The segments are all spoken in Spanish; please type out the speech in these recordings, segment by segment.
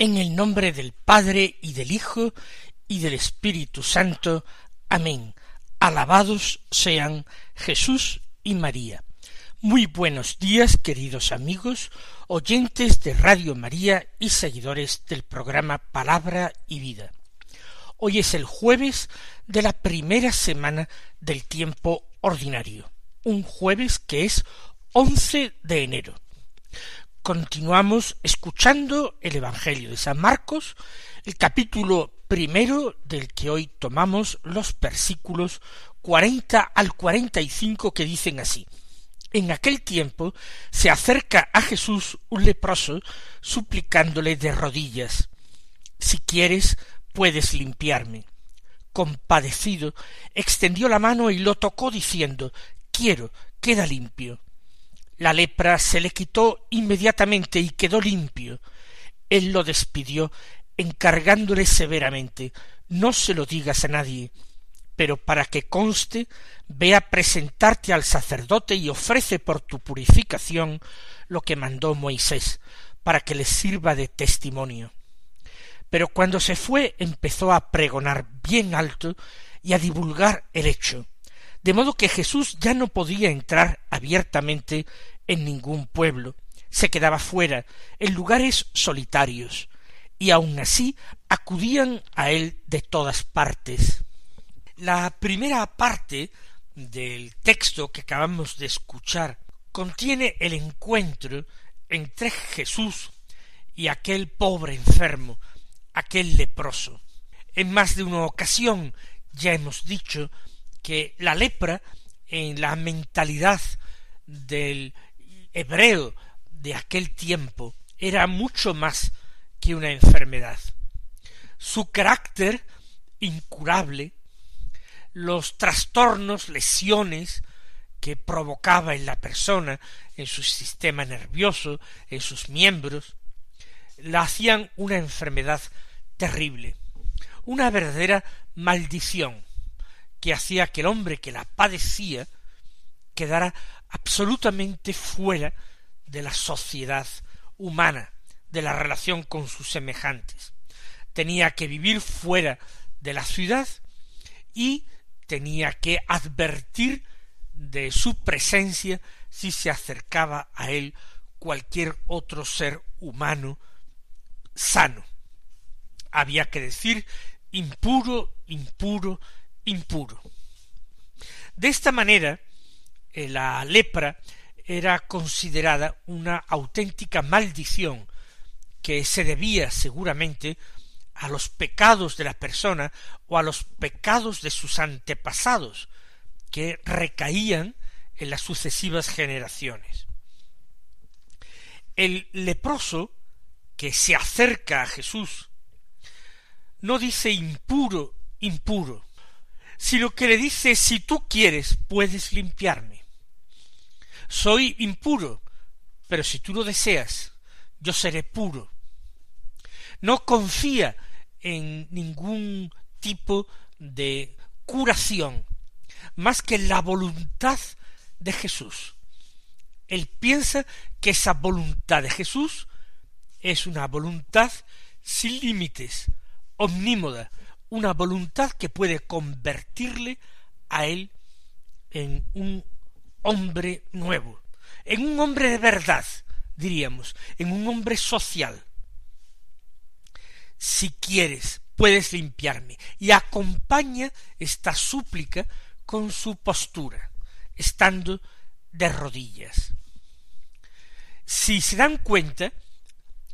En el nombre del Padre y del Hijo y del Espíritu Santo. Amén. Alabados sean Jesús y María. Muy buenos días, queridos amigos, oyentes de Radio María y seguidores del programa Palabra y Vida. Hoy es el jueves de la primera semana del tiempo ordinario, un jueves que es once de enero. Continuamos escuchando el Evangelio de San Marcos, el capítulo primero del que hoy tomamos los versículos cuarenta al cuarenta y cinco que dicen así. En aquel tiempo se acerca a Jesús un leproso suplicándole de rodillas Si quieres, puedes limpiarme. Compadecido, extendió la mano y lo tocó diciendo Quiero, queda limpio. La lepra se le quitó inmediatamente y quedó limpio. Él lo despidió, encargándole severamente no se lo digas a nadie, pero para que conste, ve a presentarte al sacerdote y ofrece por tu purificación lo que mandó Moisés, para que le sirva de testimonio. Pero cuando se fue empezó a pregonar bien alto y a divulgar el hecho, de modo que Jesús ya no podía entrar abiertamente en ningún pueblo, se quedaba fuera, en lugares solitarios, y aun así acudían a él de todas partes. La primera parte del texto que acabamos de escuchar contiene el encuentro entre Jesús y aquel pobre enfermo, aquel leproso. En más de una ocasión ya hemos dicho que la lepra en la mentalidad del hebreo de aquel tiempo era mucho más que una enfermedad. Su carácter incurable, los trastornos, lesiones que provocaba en la persona, en su sistema nervioso, en sus miembros, la hacían una enfermedad terrible, una verdadera maldición, que hacía que el hombre que la padecía quedara absolutamente fuera de la sociedad humana, de la relación con sus semejantes. Tenía que vivir fuera de la ciudad y tenía que advertir de su presencia si se acercaba a él cualquier otro ser humano sano. Había que decir impuro, impuro, impuro. De esta manera, eh, la lepra era considerada una auténtica maldición que se debía seguramente a los pecados de la persona o a los pecados de sus antepasados que recaían en las sucesivas generaciones. El leproso que se acerca a Jesús no dice impuro, impuro, sino que le dice si tú quieres puedes limpiarme. Soy impuro, pero si tú lo deseas, yo seré puro. No confía en ningún tipo de curación, más que en la voluntad de Jesús. Él piensa que esa voluntad de Jesús es una voluntad sin límites, omnímoda, una voluntad que puede convertirle a él en un hombre nuevo, en un hombre de verdad, diríamos, en un hombre social. Si quieres, puedes limpiarme. Y acompaña esta súplica con su postura, estando de rodillas. Si se dan cuenta,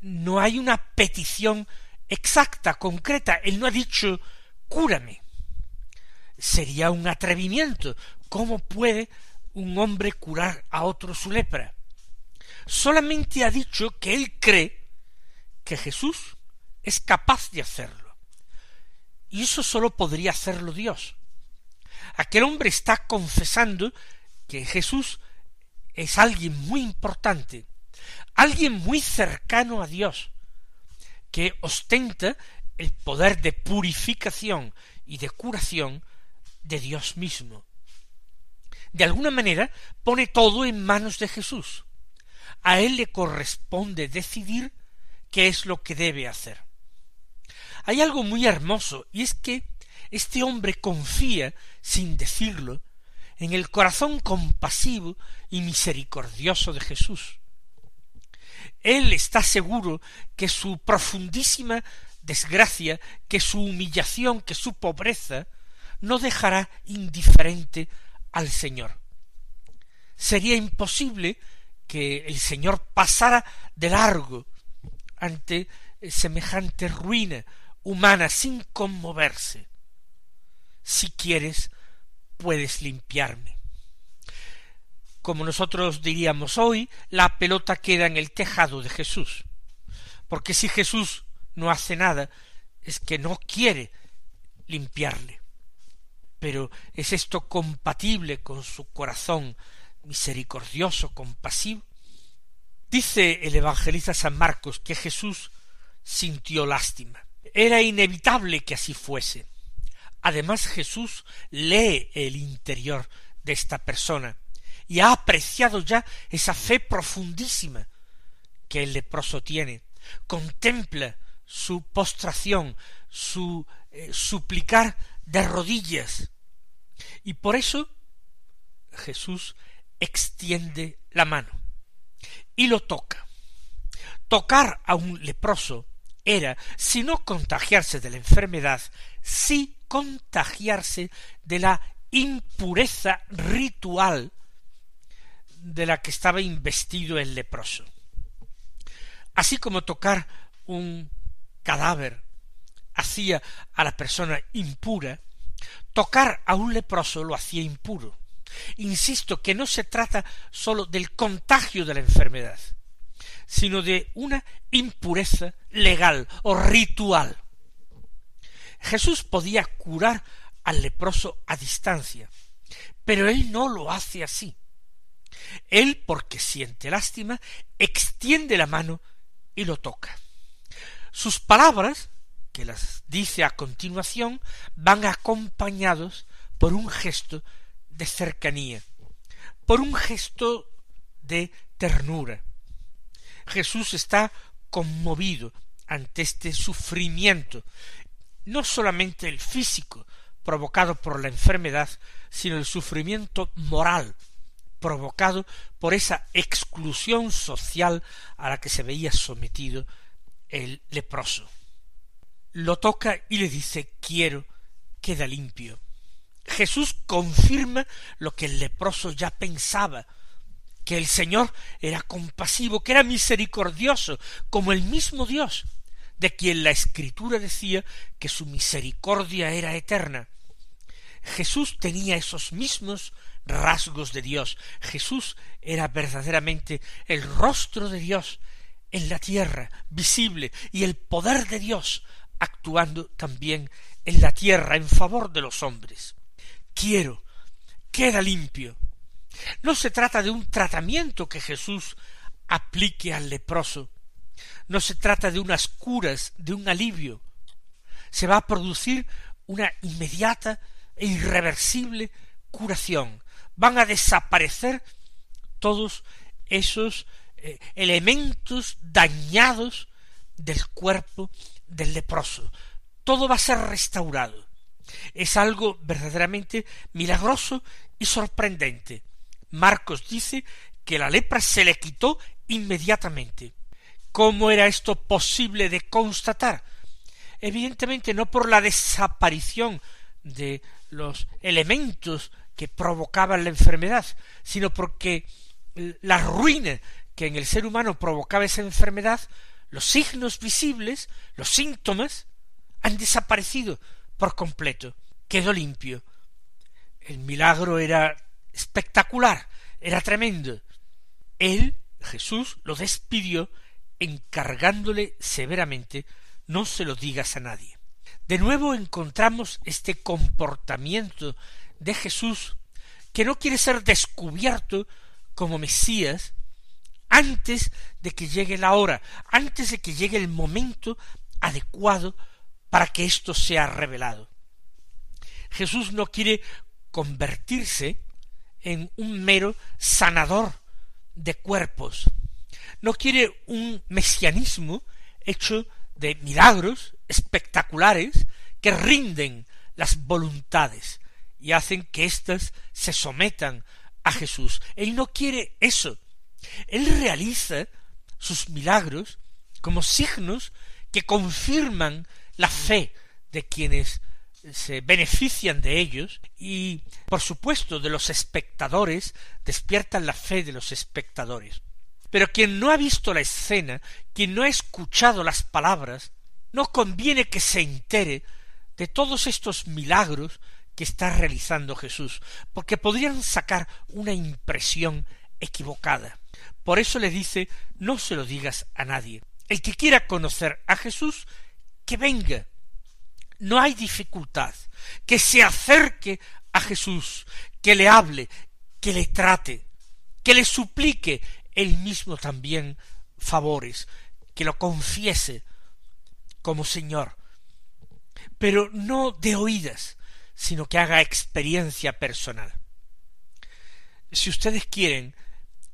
no hay una petición exacta, concreta. Él no ha dicho cúrame. Sería un atrevimiento, ¿cómo puede un hombre curar a otro su lepra? Solamente ha dicho que él cree que Jesús es capaz de hacerlo. Y eso sólo podría hacerlo Dios. Aquel hombre está confesando que Jesús es alguien muy importante, alguien muy cercano a Dios, que ostenta el poder de purificación y de curación de Dios mismo. De alguna manera pone todo en manos de Jesús. A él le corresponde decidir qué es lo que debe hacer. Hay algo muy hermoso, y es que este hombre confía, sin decirlo, en el corazón compasivo y misericordioso de Jesús. Él está seguro que su profundísima desgracia, que su humillación, que su pobreza, no dejará indiferente al Señor. Sería imposible que el Señor pasara de largo ante semejante ruina humana sin conmoverse. Si quieres, puedes limpiarme. Como nosotros diríamos hoy, la pelota queda en el tejado de Jesús. Porque si Jesús no hace nada, es que no quiere limpiarle. Pero ¿es esto compatible con su corazón misericordioso, compasivo? Dice el evangelista San Marcos que Jesús sintió lástima. Era inevitable que así fuese. Además Jesús lee el interior de esta persona y ha apreciado ya esa fe profundísima que el leproso tiene. Contempla su postración, su eh, suplicar de rodillas. Y por eso Jesús extiende la mano y lo toca. Tocar a un leproso era, si no contagiarse de la enfermedad, sí contagiarse de la impureza ritual de la que estaba investido el leproso. Así como tocar un cadáver hacía a la persona impura, tocar a un leproso lo hacía impuro. Insisto que no se trata sólo del contagio de la enfermedad, sino de una impureza legal o ritual. Jesús podía curar al leproso a distancia, pero él no lo hace así. Él, porque siente lástima, extiende la mano y lo toca. Sus palabras, que las dice a continuación, van acompañados por un gesto de cercanía, por un gesto de ternura. Jesús está conmovido ante este sufrimiento, no solamente el físico provocado por la enfermedad, sino el sufrimiento moral provocado por esa exclusión social a la que se veía sometido el leproso. Lo toca y le dice quiero, queda limpio. Jesús confirma lo que el leproso ya pensaba, que el Señor era compasivo, que era misericordioso, como el mismo Dios, de quien la Escritura decía que su misericordia era eterna. Jesús tenía esos mismos rasgos de Dios. Jesús era verdaderamente el rostro de Dios en la tierra, visible, y el poder de Dios actuando también en la tierra en favor de los hombres. Quiero, queda limpio. No se trata de un tratamiento que Jesús aplique al leproso, no se trata de unas curas, de un alivio. Se va a producir una inmediata e irreversible curación. Van a desaparecer todos esos eh, elementos dañados del cuerpo del leproso. Todo va a ser restaurado. Es algo verdaderamente milagroso y sorprendente. Marcos dice que la lepra se le quitó inmediatamente. ¿Cómo era esto posible de constatar? Evidentemente no por la desaparición de los elementos que provocaban la enfermedad, sino porque la ruina que en el ser humano provocaba esa enfermedad, los signos visibles, los síntomas, han desaparecido por completo, quedó limpio. El milagro era espectacular, era tremendo. Él, Jesús, lo despidió encargándole severamente no se lo digas a nadie. De nuevo encontramos este comportamiento de Jesús que no quiere ser descubierto como Mesías antes de que llegue la hora, antes de que llegue el momento adecuado para que esto sea revelado. Jesús no quiere convertirse en un mero sanador de cuerpos. No quiere un mesianismo hecho de milagros espectaculares que rinden las voluntades y hacen que éstas se sometan a Jesús. Él no quiere eso. Él realiza sus milagros como signos que confirman la fe de quienes se benefician de ellos y, por supuesto, de los espectadores, despiertan la fe de los espectadores. Pero quien no ha visto la escena, quien no ha escuchado las palabras, no conviene que se entere de todos estos milagros que está realizando Jesús, porque podrían sacar una impresión equivocada. Por eso le dice no se lo digas a nadie. El que quiera conocer a Jesús, que venga. No hay dificultad. Que se acerque a Jesús, que le hable, que le trate, que le suplique él mismo también favores, que lo confiese como Señor, pero no de oídas, sino que haga experiencia personal. Si ustedes quieren,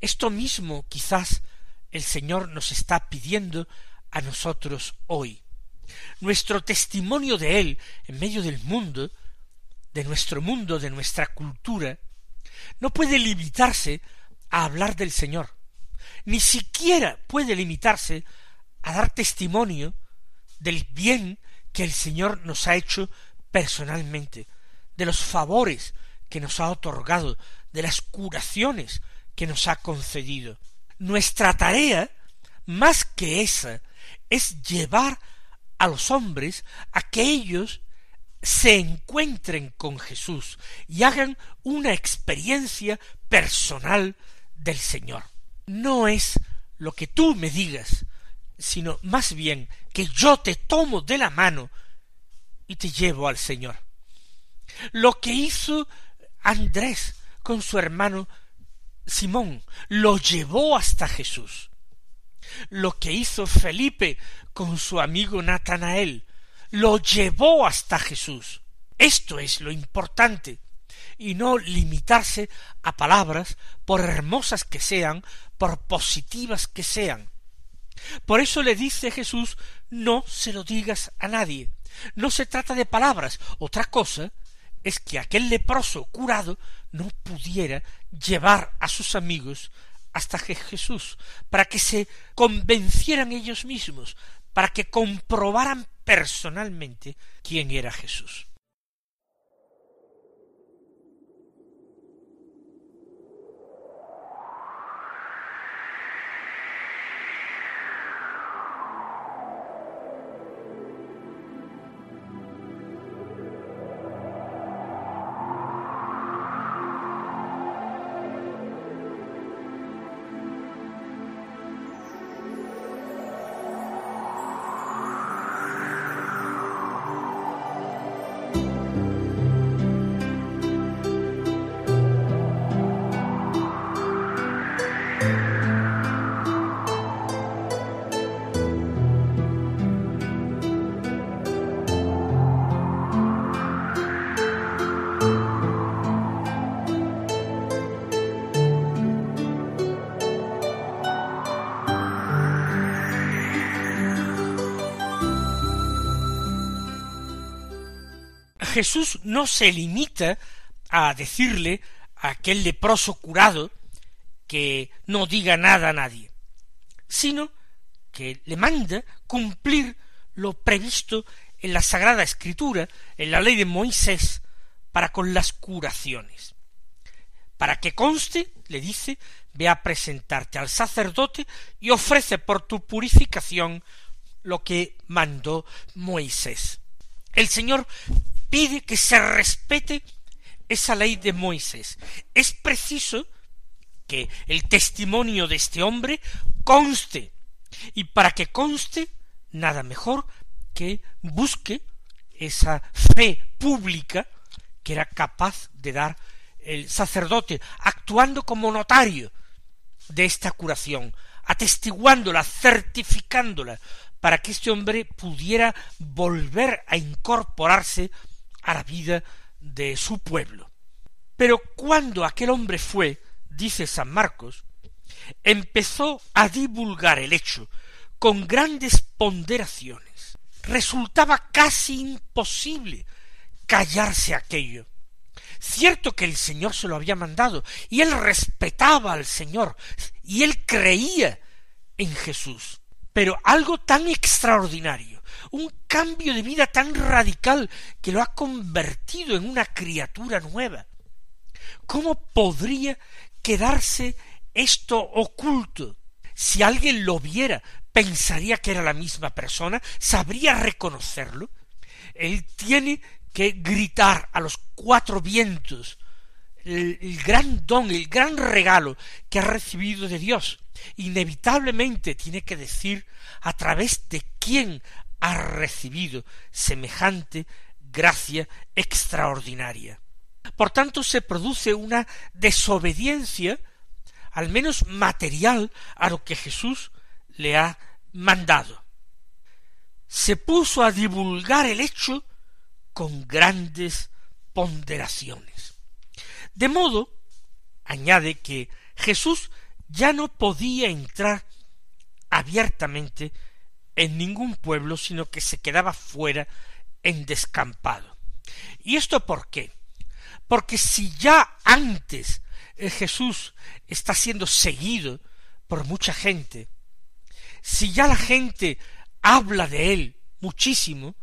esto mismo quizás el Señor nos está pidiendo a nosotros hoy. Nuestro testimonio de Él en medio del mundo, de nuestro mundo, de nuestra cultura, no puede limitarse a hablar del Señor, ni siquiera puede limitarse a dar testimonio del bien que el Señor nos ha hecho personalmente, de los favores que nos ha otorgado, de las curaciones que nos ha concedido. Nuestra tarea, más que esa, es llevar a los hombres a que ellos se encuentren con Jesús y hagan una experiencia personal del Señor. No es lo que tú me digas, sino más bien que yo te tomo de la mano y te llevo al Señor. Lo que hizo Andrés con su hermano Simón, lo llevó hasta Jesús. Lo que hizo Felipe con su amigo Natanael, lo llevó hasta Jesús. Esto es lo importante, y no limitarse a palabras, por hermosas que sean, por positivas que sean. Por eso le dice Jesús, no se lo digas a nadie. No se trata de palabras. Otra cosa es que aquel leproso curado no pudiera llevar a sus amigos hasta Jesús, para que se convencieran ellos mismos, para que comprobaran personalmente quién era Jesús. Jesús no se limita a decirle a aquel leproso curado que no diga nada a nadie, sino que le manda cumplir lo previsto en la Sagrada Escritura, en la ley de Moisés, para con las curaciones. Para que conste, le dice, ve a presentarte al sacerdote y ofrece por tu purificación lo que mandó Moisés. El Señor pide que se respete esa ley de Moisés. Es preciso que el testimonio de este hombre conste, y para que conste, nada mejor que busque esa fe pública que era capaz de dar el sacerdote, actuando como notario de esta curación, atestiguándola, certificándola, para que este hombre pudiera volver a incorporarse a la vida de su pueblo. Pero cuando aquel hombre fue, dice San Marcos, empezó a divulgar el hecho con grandes ponderaciones. Resultaba casi imposible callarse aquello. Cierto que el Señor se lo había mandado, y él respetaba al Señor, y él creía en Jesús. Pero algo tan extraordinario, un cambio de vida tan radical que lo ha convertido en una criatura nueva. ¿Cómo podría quedarse esto oculto? Si alguien lo viera, pensaría que era la misma persona, sabría reconocerlo. Él tiene que gritar a los cuatro vientos el, gran don, el gran regalo que ha recibido de Dios inevitablemente tiene que decir a través de quién ha recibido semejante gracia extraordinaria. Por tanto, se produce una desobediencia, al menos material, a lo que Jesús le ha mandado. Se puso a divulgar el hecho con grandes ponderaciones. De modo, añade que Jesús ya no podía entrar abiertamente en ningún pueblo, sino que se quedaba fuera en descampado. ¿Y esto por qué? Porque si ya antes eh, Jesús está siendo seguido por mucha gente, si ya la gente habla de él muchísimo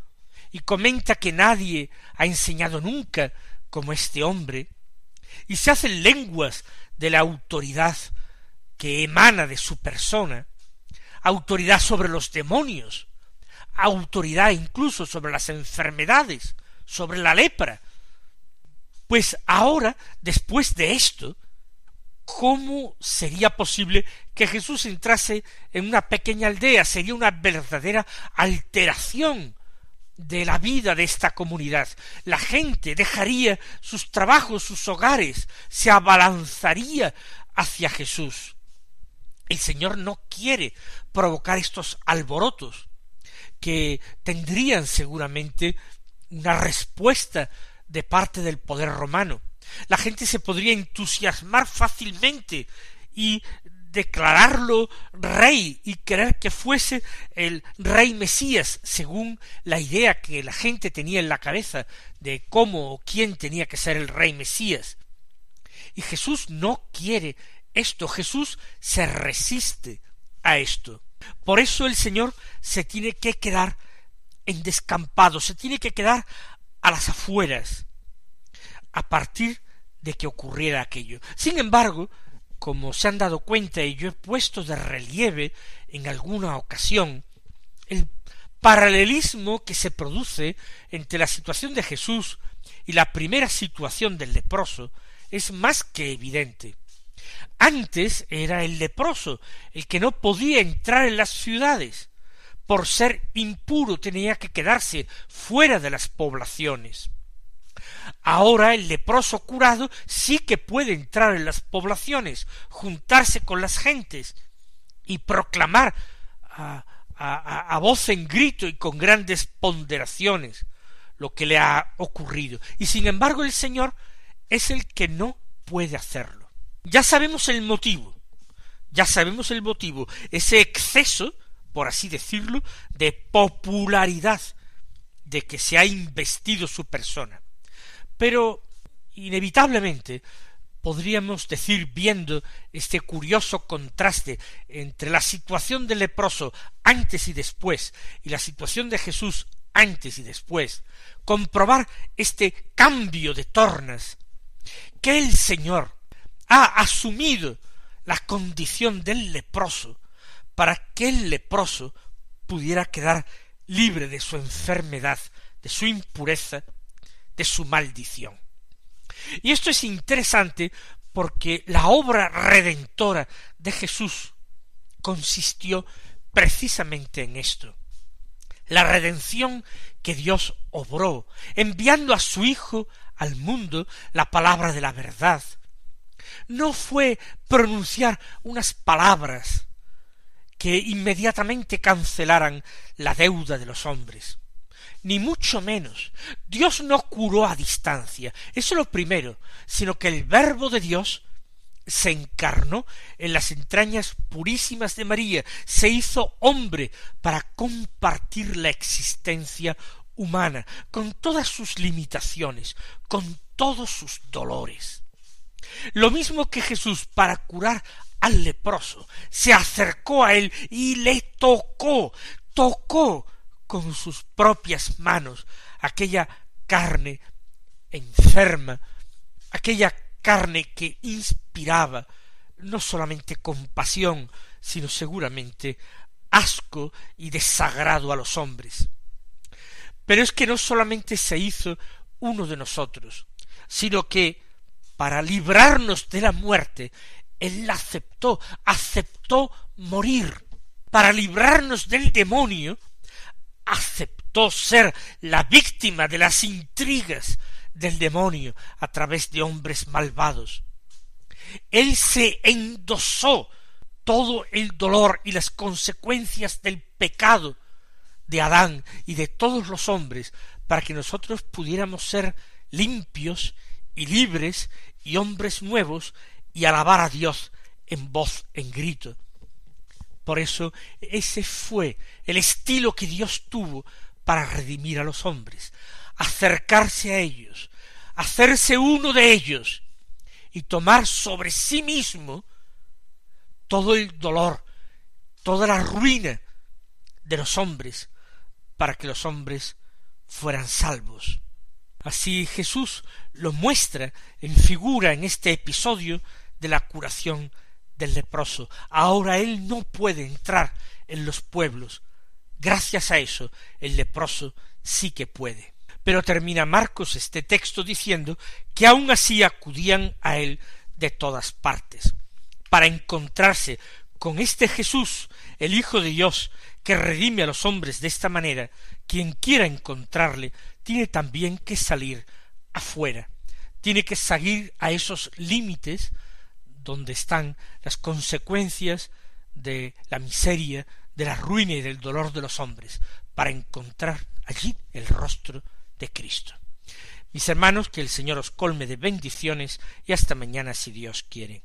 y comenta que nadie ha enseñado nunca como este hombre, y se hacen lenguas de la autoridad que emana de su persona, autoridad sobre los demonios, autoridad incluso sobre las enfermedades, sobre la lepra. Pues ahora, después de esto, ¿cómo sería posible que Jesús entrase en una pequeña aldea? Sería una verdadera alteración de la vida de esta comunidad. La gente dejaría sus trabajos, sus hogares, se abalanzaría hacia Jesús. El Señor no quiere provocar estos alborotos que tendrían seguramente una respuesta de parte del poder romano. La gente se podría entusiasmar fácilmente y declararlo rey y querer que fuese el rey Mesías, según la idea que la gente tenía en la cabeza de cómo o quién tenía que ser el rey Mesías. Y Jesús no quiere esto. Jesús se resiste a esto. Por eso el Señor se tiene que quedar en descampado, se tiene que quedar a las afueras, a partir de que ocurriera aquello. Sin embargo, como se han dado cuenta y yo he puesto de relieve en alguna ocasión, el paralelismo que se produce entre la situación de Jesús y la primera situación del leproso es más que evidente. Antes era el leproso, el que no podía entrar en las ciudades. Por ser impuro tenía que quedarse fuera de las poblaciones. Ahora el leproso curado sí que puede entrar en las poblaciones, juntarse con las gentes y proclamar a, a, voz en grito y con grandes ponderaciones lo que le ha ocurrido. Y sin embargo el Señor es el que no puede hacerlo. Ya sabemos el motivo, ya sabemos el motivo, ese exceso, por así decirlo, de popularidad de que se ha investido su persona. Pero inevitablemente podríamos decir viendo este curioso contraste entre la situación del leproso antes y después y la situación de Jesús antes y después, comprobar este cambio de tornas que el Señor ha asumido la condición del leproso para que el leproso pudiera quedar libre de su enfermedad, de su impureza, de su maldición. Y esto es interesante porque la obra redentora de Jesús consistió precisamente en esto. La redención que Dios obró, enviando a su Hijo al mundo la palabra de la verdad, no fue pronunciar unas palabras que inmediatamente cancelaran la deuda de los hombres, ni mucho menos. Dios no curó a distancia, eso es lo primero, sino que el verbo de Dios se encarnó en las entrañas purísimas de María, se hizo hombre para compartir la existencia humana, con todas sus limitaciones, con todos sus dolores. Lo mismo que Jesús para curar al leproso, se acercó a él y le tocó, tocó con sus propias manos aquella carne enferma, aquella carne que inspiraba no solamente compasión, sino seguramente asco y desagrado a los hombres. Pero es que no solamente se hizo uno de nosotros, sino que para librarnos de la muerte, Él la aceptó, aceptó morir. Para librarnos del demonio, aceptó ser la víctima de las intrigas del demonio a través de hombres malvados. Él se endosó todo el dolor y las consecuencias del pecado de Adán y de todos los hombres para que nosotros pudiéramos ser limpios y libres y hombres nuevos y alabar a Dios en voz, en grito. Por eso ese fue el estilo que Dios tuvo para redimir a los hombres, acercarse a ellos, hacerse uno de ellos y tomar sobre sí mismo todo el dolor, toda la ruina de los hombres, para que los hombres fueran salvos. Así Jesús lo muestra en figura en este episodio de la curación del leproso. Ahora él no puede entrar en los pueblos. Gracias a eso, el leproso sí que puede. Pero termina Marcos este texto diciendo que aun así acudían a él de todas partes, para encontrarse con este Jesús, el Hijo de Dios, que redime a los hombres de esta manera, quien quiera encontrarle tiene también que salir afuera, tiene que salir a esos límites donde están las consecuencias de la miseria, de la ruina y del dolor de los hombres, para encontrar allí el rostro de Cristo. Mis hermanos, que el Señor os colme de bendiciones y hasta mañana si Dios quiere.